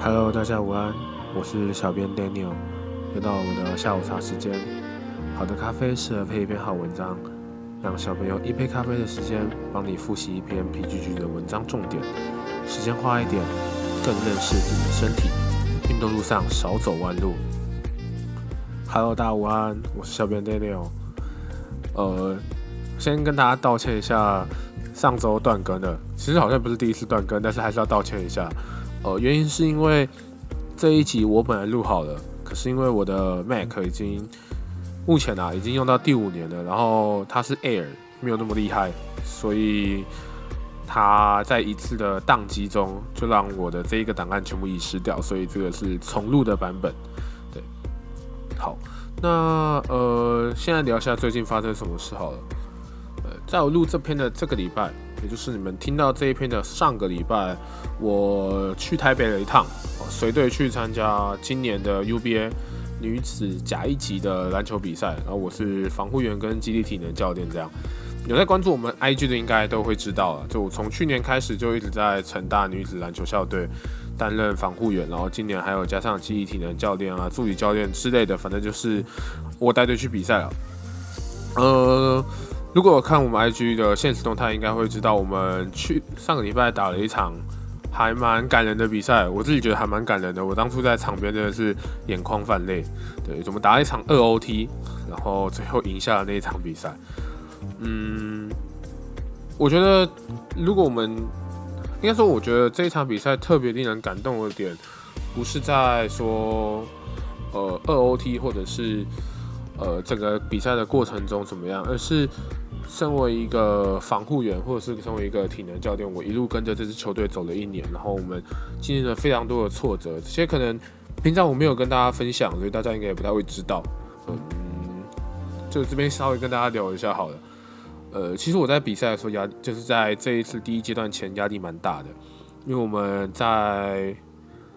Hello，大家午安，我是小编 Daniel，又到我们的下午茶时间。好的咖啡适合配一篇好文章，让小朋友一杯咖啡的时间帮你复习一篇 PGG 的文章重点，时间花一点，更认识自己的身体。运动路上少走弯路。Hello，大家午安，我是小编 Daniel。呃，先跟大家道歉一下，上周断更了。其实好像不是第一次断更，但是还是要道歉一下。呃，原因是因为这一集我本来录好了，可是因为我的 Mac 已经目前啊已经用到第五年了，然后它是 Air，没有那么厉害，所以它在一次的宕机中就让我的这一个档案全部遗失掉，所以这个是重录的版本。对，好。那呃，现在聊一下最近发生什么事好了。呃，在我录这篇的这个礼拜，也就是你们听到这一篇的上个礼拜，我去台北了一趟，随队去参加今年的 UBA 女子甲一级的篮球比赛。然后我是防护员跟基地体能教练，这样有在关注我们 IG 的应该都会知道了。就我从去年开始就一直在成大女子篮球校队。担任防护员，然后今年还有加上记忆体能教练啊、助理教练之类的，反正就是我带队去比赛了。呃，如果看我们 IG 的现实动态，应该会知道我们去上个礼拜打了一场还蛮感人的比赛，我自己觉得还蛮感人的。我当初在场边真的是眼眶泛泪。对，怎么打了一场二 OT，然后最后赢下了那一场比赛。嗯，我觉得如果我们应该说，我觉得这一场比赛特别令人感动的点，不是在说，呃，二 OT 或者是呃整个比赛的过程中怎么样，而是身为一个防护员，或者是身为一个体能教练，我一路跟着这支球队走了一年，然后我们经历了非常多的挫折，这些可能平常我没有跟大家分享，所以大家应该也不太会知道。嗯，就这边稍微跟大家聊一下好了。呃，其实我在比赛的时候压，就是在这一次第一阶段前压力蛮大的，因为我们在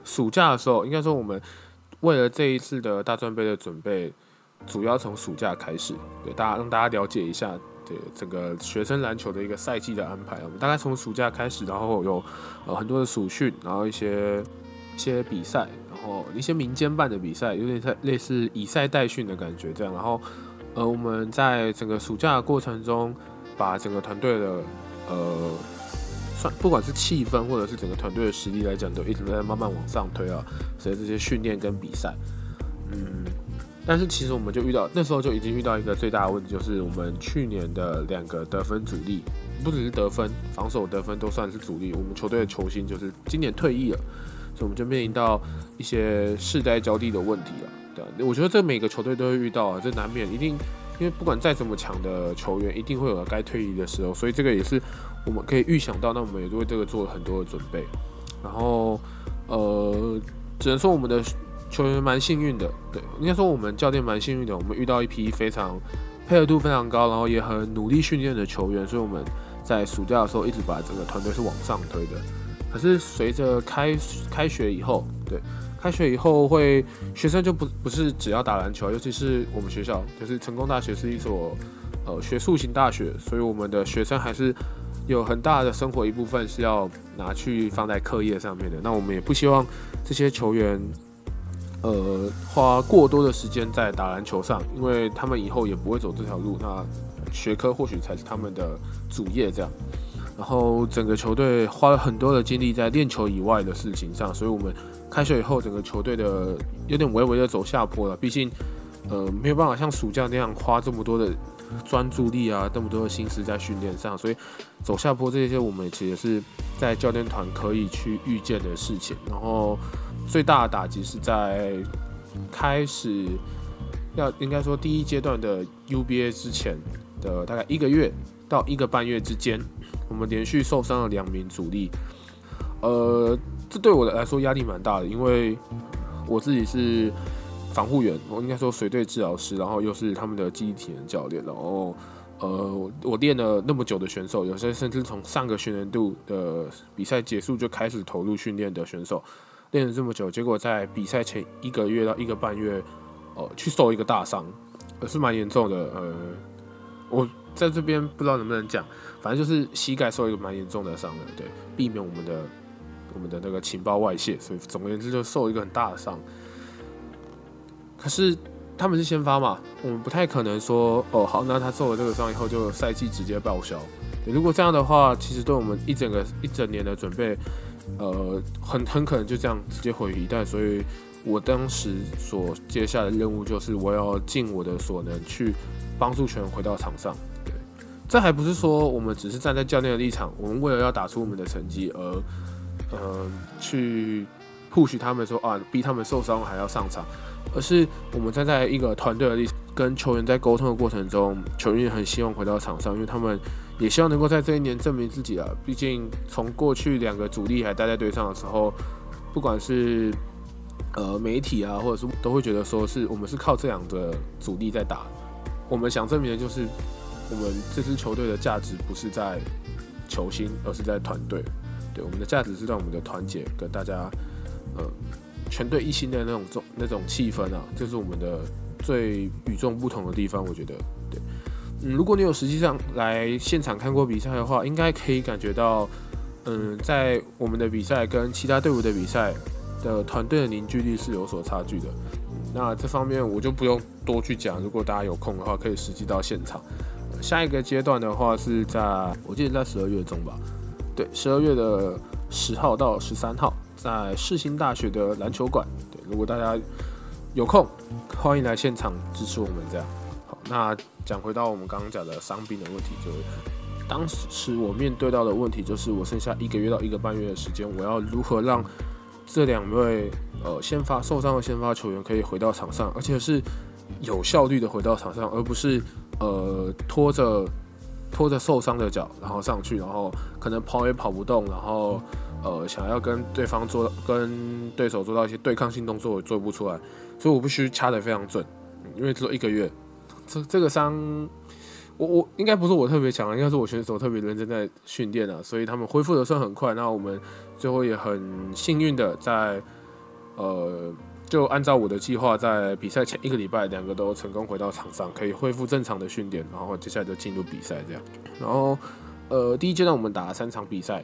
暑假的时候，应该说我们为了这一次的大专杯的准备，主要从暑假开始，对大家让大家了解一下，对整个学生篮球的一个赛季的安排。我们大概从暑假开始，然后有呃很多的暑训，然后一些一些比赛，然后一些民间办的比赛，有点像类似以赛代训的感觉这样，然后。呃，我们在整个暑假的过程中，把整个团队的呃，算不管是气氛或者是整个团队的实力来讲，都一直在慢慢往上推啊。所以这些训练跟比赛，嗯，但是其实我们就遇到那时候就已经遇到一个最大的问题，就是我们去年的两个得分主力，不只是得分，防守得分都算是主力。我们球队的球星就是今年退役了，所以我们就面临到一些世代交替的问题了。对，我觉得这每个球队都会遇到啊，这难免一定，因为不管再怎么强的球员，一定会有该退役的时候，所以这个也是我们可以预想到，那我们也为这个做了很多的准备。然后，呃，只能说我们的球员蛮幸运的，对，应该说我们教练蛮幸运的，我们遇到一批非常配合度非常高，然后也很努力训练的球员，所以我们在暑假的时候一直把整个团队是往上推的。可是随着开开学以后，对。开学以后会学生就不不是只要打篮球，尤其是我们学校就是成功大学是一所呃学术型大学，所以我们的学生还是有很大的生活一部分是要拿去放在课业上面的。那我们也不希望这些球员呃花过多的时间在打篮球上，因为他们以后也不会走这条路，那学科或许才是他们的主业这样。然后整个球队花了很多的精力在练球以外的事情上，所以我们。开学以后，整个球队的有点微微的走下坡了。毕竟，呃，没有办法像暑假那样花这么多的专注力啊，那么多的心思在训练上，所以走下坡这些，我们其实是在教练团可以去预见的事情。然后，最大的打击是在开始要应该说第一阶段的 UBA 之前的大概一个月到一个半月之间，我们连续受伤了两名主力，呃。这对我来说压力蛮大的，因为我自己是防护员，我应该说随队治疗师，然后又是他们的记忆体能教练，然后呃，我练了那么久的选手，有些甚至从上个学年度的比赛结束就开始投入训练的选手，练了这么久，结果在比赛前一个月到一个半月，呃，去受一个大伤，也是蛮严重的。呃，我在这边不知道能不能讲，反正就是膝盖受一个蛮严重的伤的，对，避免我们的。我们的那个情报外泄，所以总而言之就受一个很大的伤。可是他们是先发嘛，我们不太可能说哦好，那他受了这个伤以后就赛季直接报销。如果这样的话，其实对我们一整个一整年的准备，呃，很很可能就这样直接毁于一旦。所以我当时所接下的任务就是，我要尽我的所能去帮助球员回到场上。对，这还不是说我们只是站在教练的立场，我们为了要打出我们的成绩而，呃，去 push 他们说啊，逼他们受伤还要上场，而是我们站在一个团队的立场，跟球员在沟通的过程中，球员也很希望回到场上，因为他们。也希望能够在这一年证明自己啊！毕竟从过去两个主力还待在队上的时候，不管是呃媒体啊，或者是都会觉得说是我们是靠这两个主力在打。我们想证明的就是，我们这支球队的价值不是在球星，而是在团队。对，我们的价值是在我们的团结，跟大家呃全队一心的那种种那种气氛啊，就是我们的最与众不同的地方。我觉得，嗯，如果你有实际上来现场看过比赛的话，应该可以感觉到，嗯，在我们的比赛跟其他队伍的比赛的团队的凝聚力是有所差距的。那这方面我就不用多去讲，如果大家有空的话，可以实际到现场。下一个阶段的话是在，我记得在十二月中吧，对，十二月的十号到十三号，在世新大学的篮球馆。对，如果大家有空，欢迎来现场支持我们这样。那。讲回到我们刚刚讲的伤病的问题，就当时我面对到的问题，就是我剩下一个月到一个半月的时间，我要如何让这两位呃先发受伤的先发球员可以回到场上，而且是有效率的回到场上，而不是呃拖着拖着受伤的脚然后上去，然后可能跑也跑不动，然后呃想要跟对方做跟对手做到一些对抗性动作也做不出来，所以我必须掐得非常准，因为只有一个月。这这个伤，我我应该不是我特别强，应该是我选手特别认真在训练啊，所以他们恢复的算很快。那我们最后也很幸运的在，呃，就按照我的计划，在比赛前一个礼拜，两个都成功回到场上，可以恢复正常的训练，然后接下来就进入比赛这样。然后，呃，第一阶段我们打了三场比赛，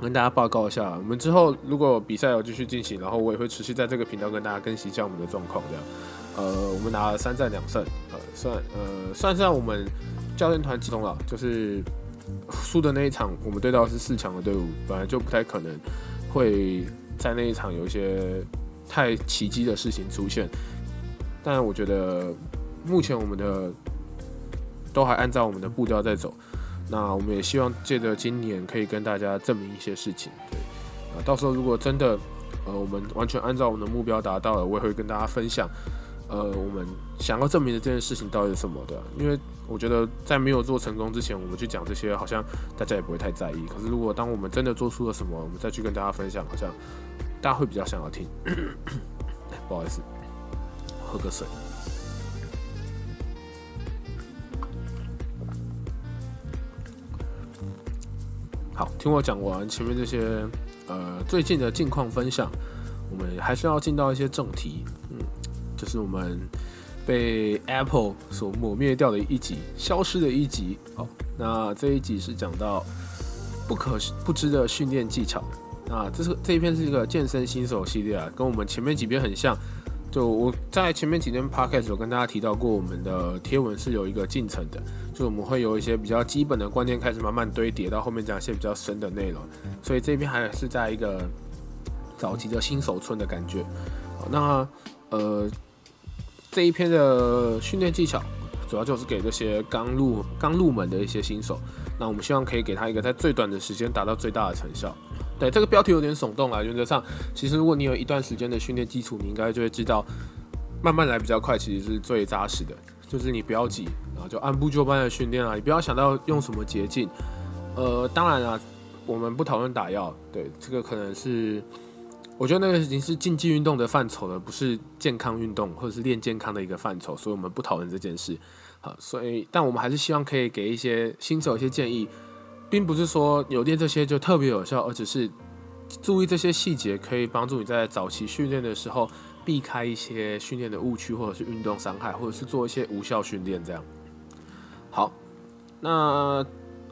跟大家报告一下。我们之后如果比赛有继续进行，然后我也会持续在这个频道跟大家更新一下我们的状况这样。呃，我们拿了三战两胜，呃，算呃算上我们教练团集中了，就是输的那一场，我们对到是四强的队伍，本来就不太可能会在那一场有一些太奇迹的事情出现。但我觉得目前我们的都还按照我们的步调在走，那我们也希望借着今年可以跟大家证明一些事情，对，啊，到时候如果真的呃我们完全按照我们的目标达到了，我也会跟大家分享。呃，我们想要证明的这件事情到底是什么的？因为我觉得在没有做成功之前，我们去讲这些，好像大家也不会太在意。可是如果当我们真的做出了什么，我们再去跟大家分享，好像大家会比较想要听。不好意思，喝个水。好，听我讲完前面这些呃最近的近况分享，我们还是要进到一些正题。就是我们被 Apple 所抹灭掉的一集，消失的一集。好，那这一集是讲到不可不知的训练技巧。那这是这一篇是一个健身新手系列啊，跟我们前面几篇很像。就我在前面几天 Podcast 有跟大家提到过，我们的贴文是有一个进程的，就我们会有一些比较基本的观念开始慢慢堆叠，到后面讲一些比较深的内容。所以这边还是在一个早期的新手村的感觉。好，那呃。这一篇的训练技巧，主要就是给这些刚入刚入门的一些新手。那我们希望可以给他一个在最短的时间达到最大的成效。对，这个标题有点耸动啊。原则上，其实如果你有一段时间的训练基础，你应该就会知道，慢慢来比较快，其实是最扎实的。就是你不要急，然后就按部就班的训练啊，你不要想到用什么捷径。呃，当然啊，我们不讨论打药。对，这个可能是。我觉得那个已经是竞技运动的范畴了，不是健康运动或者是练健康的一个范畴，所以我们不讨论这件事。好，所以但我们还是希望可以给一些新手一些建议，并不是说有练这些就特别有效，而只是注意这些细节，可以帮助你在早期训练的时候避开一些训练的误区，或者是运动伤害，或者是做一些无效训练。这样好，那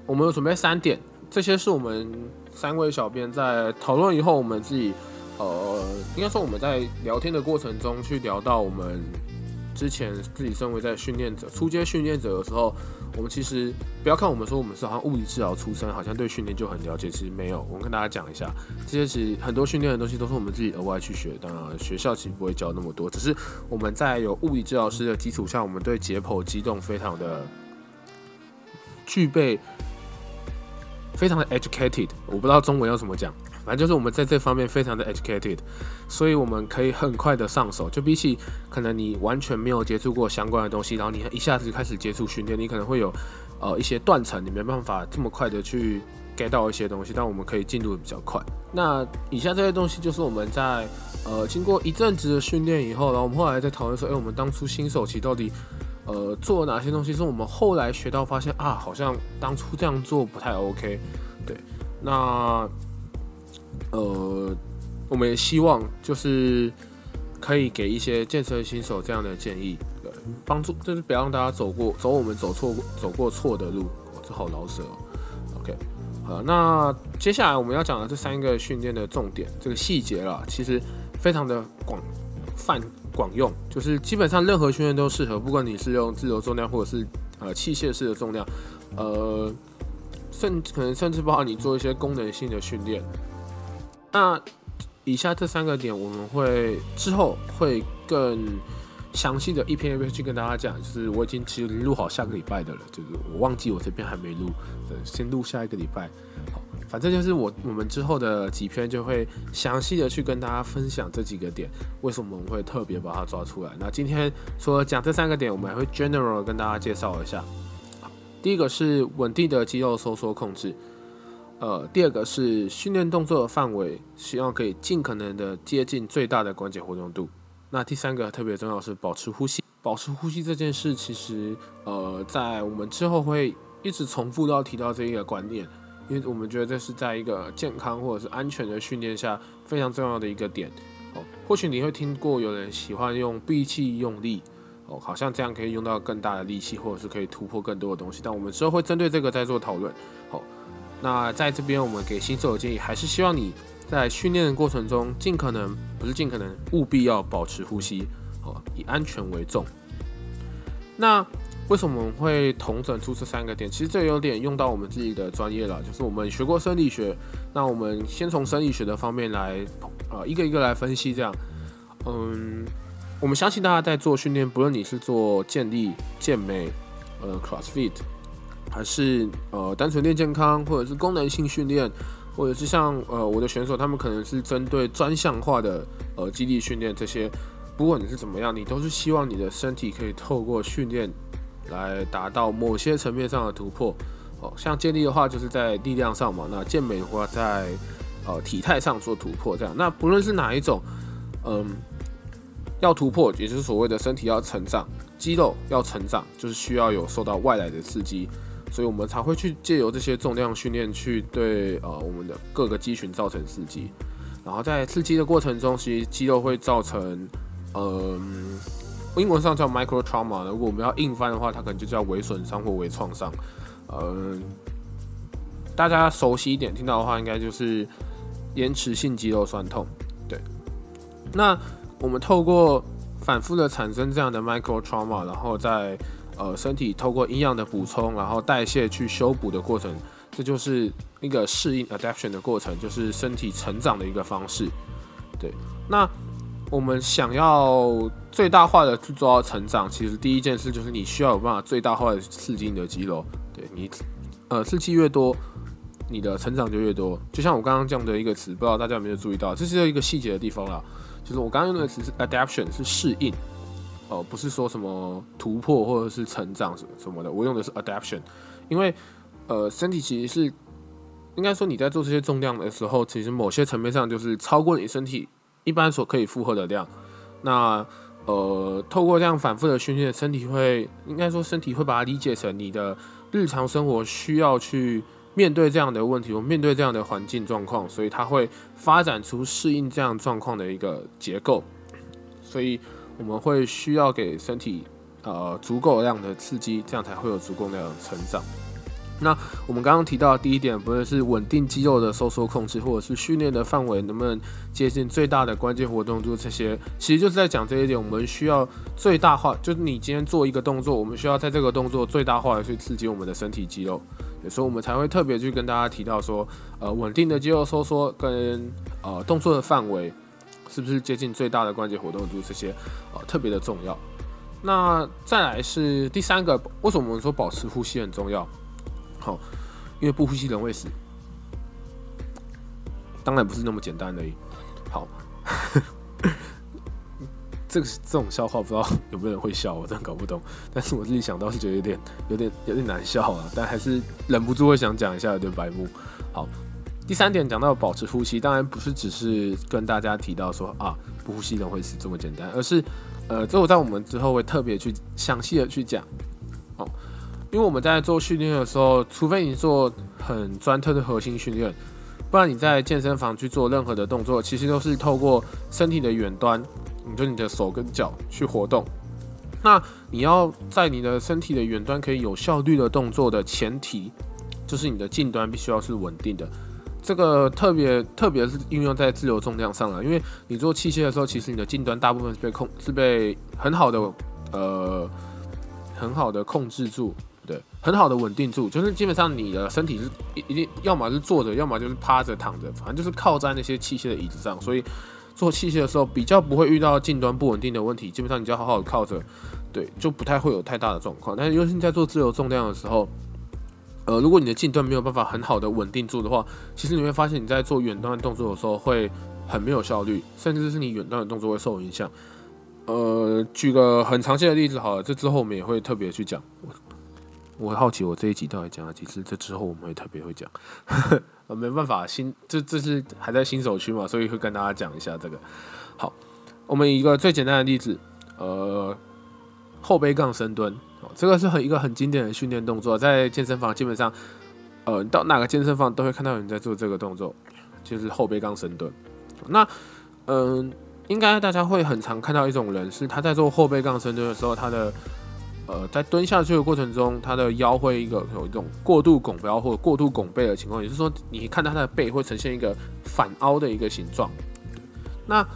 我们准备三点，这些是我们三位小编在讨论以后，我们自己呃，应该说我们在聊天的过程中去聊到我们之前自己身为在训练者、初阶训练者的时候。我们其实不要看我们说我们是好像物理治疗出身，好像对训练就很了解，其实没有。我们跟大家讲一下，这些其实很多训练的东西都是我们自己额外去学，当然学校其实不会教那么多，只是我们在有物理治疗师的基础上，我们对解剖机动非常的具备，非常的 educated。我不知道中文要怎么讲。反正就是我们在这方面非常的 educated，所以我们可以很快的上手。就比起可能你完全没有接触过相关的东西，然后你一下子开始接触训练，你可能会有呃一些断层，你没办法这么快的去 get 到一些东西。但我们可以进度比较快。那以下这些东西就是我们在呃经过一阵子的训练以后，然后我们后来在讨论说，哎，我们当初新手期到底呃做哪些东西？是我们后来学到发现啊，好像当初这样做不太 OK。对，那。呃，我们也希望就是可以给一些健身新手这样的建议，对，帮助就是不要让大家走过走我们走错走过错的路，这好老舍。OK，好，那接下来我们要讲的这三个训练的重点，这个细节了，其实非常的广泛广用，就是基本上任何训练都适合，不管你是用自由重量或者是呃器械式的重量，呃，甚可能甚至包括你做一些功能性的训练。那以下这三个点，我们会之后会更详细的一篇一篇去跟大家讲。就是我已经其实录好下个礼拜的了，就是我忘记我这边还没录，先录下一个礼拜。好，反正就是我我们之后的几篇就会详细的去跟大家分享这几个点，为什么我们会特别把它抓出来。那今天除了讲这三个点，我们还会 general 跟大家介绍一下。好第一个是稳定的肌肉收缩控制。呃，第二个是训练动作的范围，希望可以尽可能的接近最大的关节活动度。那第三个特别重要是保持呼吸，保持呼吸这件事，其实呃，在我们之后会一直重复到提到这一个观念，因为我们觉得这是在一个健康或者是安全的训练下非常重要的一个点。哦，或许你会听过有人喜欢用闭气用力，哦，好像这样可以用到更大的力气，或者是可以突破更多的东西。但我们之后会针对这个再做讨论。好。那在这边，我们给新手的建议还是希望你在训练的过程中，尽可能不是尽可能，务必要保持呼吸，哦，以安全为重。那为什么我们会统整出这三个点？其实这有点用到我们自己的专业了，就是我们学过生理学，那我们先从生理学的方面来，呃，一个一个来分析。这样，嗯，我们相信大家在做训练，不论你是做健力、健美，呃，CrossFit。还是呃单纯练健康，或者是功能性训练，或者是像呃我的选手，他们可能是针对专项化的呃肌力训练这些。不管你是怎么样，你都是希望你的身体可以透过训练来达到某些层面上的突破。哦，像健力的话，就是在力量上嘛；那健美的话，在呃体态上做突破。这样，那不论是哪一种，嗯，要突破，也就是所谓的身体要成长，肌肉要成长，就是需要有受到外来的刺激。所以我们才会去借由这些重量训练去对呃我们的各个肌群造成刺激，然后在刺激的过程中，其实肌肉会造成嗯英文上叫 micro trauma，如果我们要硬翻的话，它可能就叫微损伤或微创伤。嗯，大家熟悉一点听到的话，应该就是延迟性肌肉酸痛。对，那我们透过反复的产生这样的 micro trauma，然后在呃，身体透过营养的补充，然后代谢去修补的过程，这就是一个适应 （adaption） 的过程，就是身体成长的一个方式。对，那我们想要最大化的去做到成长，其实第一件事就是你需要有办法最大化的刺激你的肌肉。对你，呃，刺激越多，你的成长就越多。就像我刚刚讲的一个词，不知道大家有没有注意到，这是一个细节的地方啦。就是我刚刚用的词是 adaption，是适应。哦，不是说什么突破或者是成长什么什么的，我用的是 adaptation，因为呃，身体其实是应该说你在做这些重量的时候，其实某些层面上就是超过你身体一般所可以负荷的量。那呃，透过这样反复的训练，身体会应该说身体会把它理解成你的日常生活需要去面对这样的问题，或面对这样的环境状况，所以它会发展出适应这样状况的一个结构，所以。我们会需要给身体呃足够量的刺激，这样才会有足够量的成长。那我们刚刚提到的第一点，不论是稳定肌肉的收缩控制，或者是训练的范围能不能接近最大的关键活动度，这些其实就是在讲这一点。我们需要最大化，就是你今天做一个动作，我们需要在这个动作最大化的去刺激我们的身体肌肉，所以我们才会特别去跟大家提到说，呃，稳定的肌肉收缩跟呃动作的范围是不是接近最大的关节活动度，这些呃特别的重要。那再来是第三个，为什么我们说保持呼吸很重要？好，因为不呼吸人会死，当然不是那么简单的。好，这个这种笑话不知道有没有人会笑，我真的搞不懂。但是我自己想到是觉得有点、有点、有点难笑啊，但还是忍不住会想讲一下，有点白目。好，第三点讲到保持呼吸，当然不是只是跟大家提到说啊，不呼吸人会死这么简单，而是呃，这我在我们之后会特别去详细的去讲。好。因为我们在做训练的时候，除非你做很专特的核心训练，不然你在健身房去做任何的动作，其实都是透过身体的远端，你就你的手跟脚去活动。那你要在你的身体的远端可以有效率的动作的前提，就是你的近端必须要是稳定的。这个特别特别是应用在自由重量上了，因为你做器械的时候，其实你的近端大部分是被控是被很好的呃很好的控制住。对，很好的稳定住，就是基本上你的身体是一一定要么是坐着，要么就是趴着躺着，反正就是靠在那些器械的椅子上，所以做器械的时候比较不会遇到近端不稳定的问题。基本上你就要好好的靠着，对，就不太会有太大的状况。但是尤其在做自由重量的时候，呃，如果你的近端没有办法很好的稳定住的话，其实你会发现你在做远端的动作的时候会很没有效率，甚至是你远端的动作会受影响。呃，举个很常见的例子好了，这之后我们也会特别去讲。我很好奇，我这一集到底讲了几次？这之后我们会特别会讲，呃，没办法，新这这是还在新手区嘛，所以会跟大家讲一下这个。好，我们一个最简单的例子，呃，后背杠深蹲，这个是很一个很经典的训练动作，在健身房基本上，呃，到哪个健身房都会看到有人在做这个动作，就是后背杠深蹲。那，嗯，应该大家会很常看到一种人，是他在做后背杠深蹲的时候，他的呃，在蹲下去的过程中，他的腰会一个有一种过度拱腰或者过度拱背的情况，也就是说，你看到他的背会呈现一个反凹的一个形状。那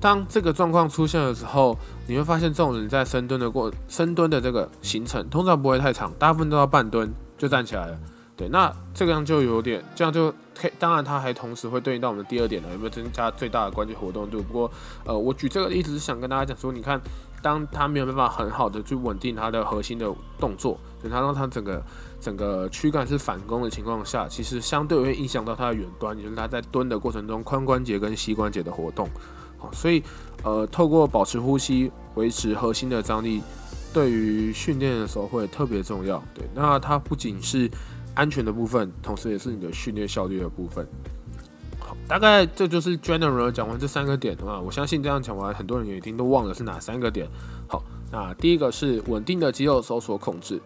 当这个状况出现的时候，你会发现这种人在深蹲的过深蹲的这个行程通常不会太长，大部分都要半蹲就站起来了。对，那这个样就有点，这样就可以。当然，它还同时会对应到我们第二点呢，有没有增加最大的关节活动度？不过，呃，我举这个例子是想跟大家讲说，你看。当他没有办法很好的去稳定他的核心的动作，所以他让他整个整个躯干是反弓的情况下，其实相对会影响到他的远端，也就是他在蹲的过程中髋关节跟膝关节的活动。所以呃，透过保持呼吸，维持核心的张力，对于训练的时候会特别重要。对，那它不仅是安全的部分，同时也是你的训练效率的部分。好大概这就是 general 讲完这三个点的话，我相信这样讲完，很多人也一定都忘了是哪三个点。好，那第一个是稳定的肌肉收缩控制，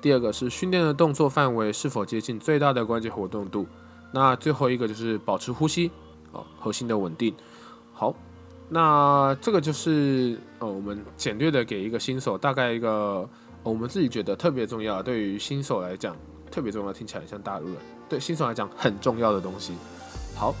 第二个是训练的动作范围是否接近最大的关节活动度，那最后一个就是保持呼吸，哦，核心的稳定。好，那这个就是呃，我们简略的给一个新手大概一个我们自己觉得特别重要，对于新手来讲特别重要，听起来像大陆人，对新手来讲很重要的东西。好。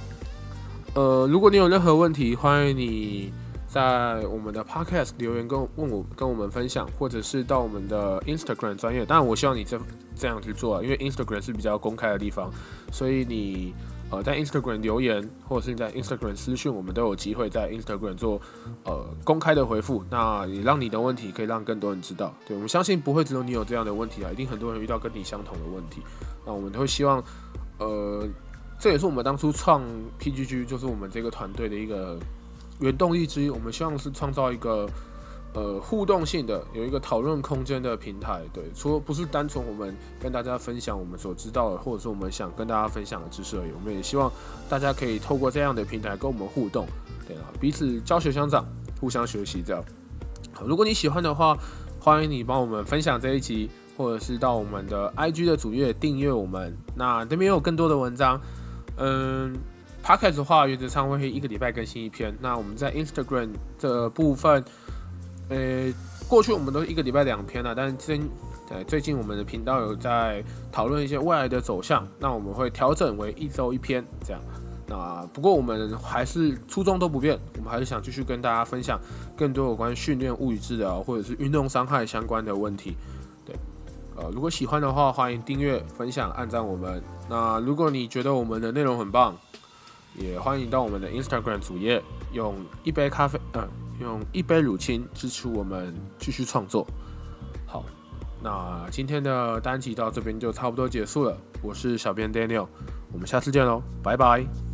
呃，如果你有任何问题，欢迎你在我们的 podcast 留言跟问我跟我们分享，或者是到我们的 Instagram 专业。当然，我希望你这这样去做，因为 Instagram 是比较公开的地方，所以你呃在 Instagram 留言，或者是你在 Instagram 私讯，我们都有机会在 Instagram 做呃公开的回复。那也让你的问题可以让更多人知道。对我们相信不会只有你有这样的问题啊，一定很多人遇到跟你相同的问题。那我们都会希望呃。这也是我们当初创 PGG，就是我们这个团队的一个原动力之一。我们希望是创造一个呃互动性的、有一个讨论空间的平台。对，除了不是单纯我们跟大家分享我们所知道的，或者是我们想跟大家分享的知识而已。我们也希望大家可以透过这样的平台跟我们互动，对啊，彼此教学相长，互相学习这样。如果你喜欢的话，欢迎你帮我们分享这一集，或者是到我们的 IG 的主页订阅我们。那这边有更多的文章。嗯，Podcast 的话，原则上会一个礼拜更新一篇。那我们在 Instagram 这部分，呃，过去我们都一个礼拜两篇了，但是今呃，最近我们的频道有在讨论一些未来的走向，那我们会调整为一周一篇这样。那不过我们还是初衷都不变，我们还是想继续跟大家分享更多有关训练、物理治疗或者是运动伤害相关的问题。对，呃，如果喜欢的话，欢迎订阅、分享、按赞我们。那如果你觉得我们的内容很棒，也欢迎到我们的 Instagram 主页，用一杯咖啡，呃，用一杯乳清支持我们继续创作。好，那今天的单集到这边就差不多结束了。我是小编 Daniel，我们下次见喽，拜拜。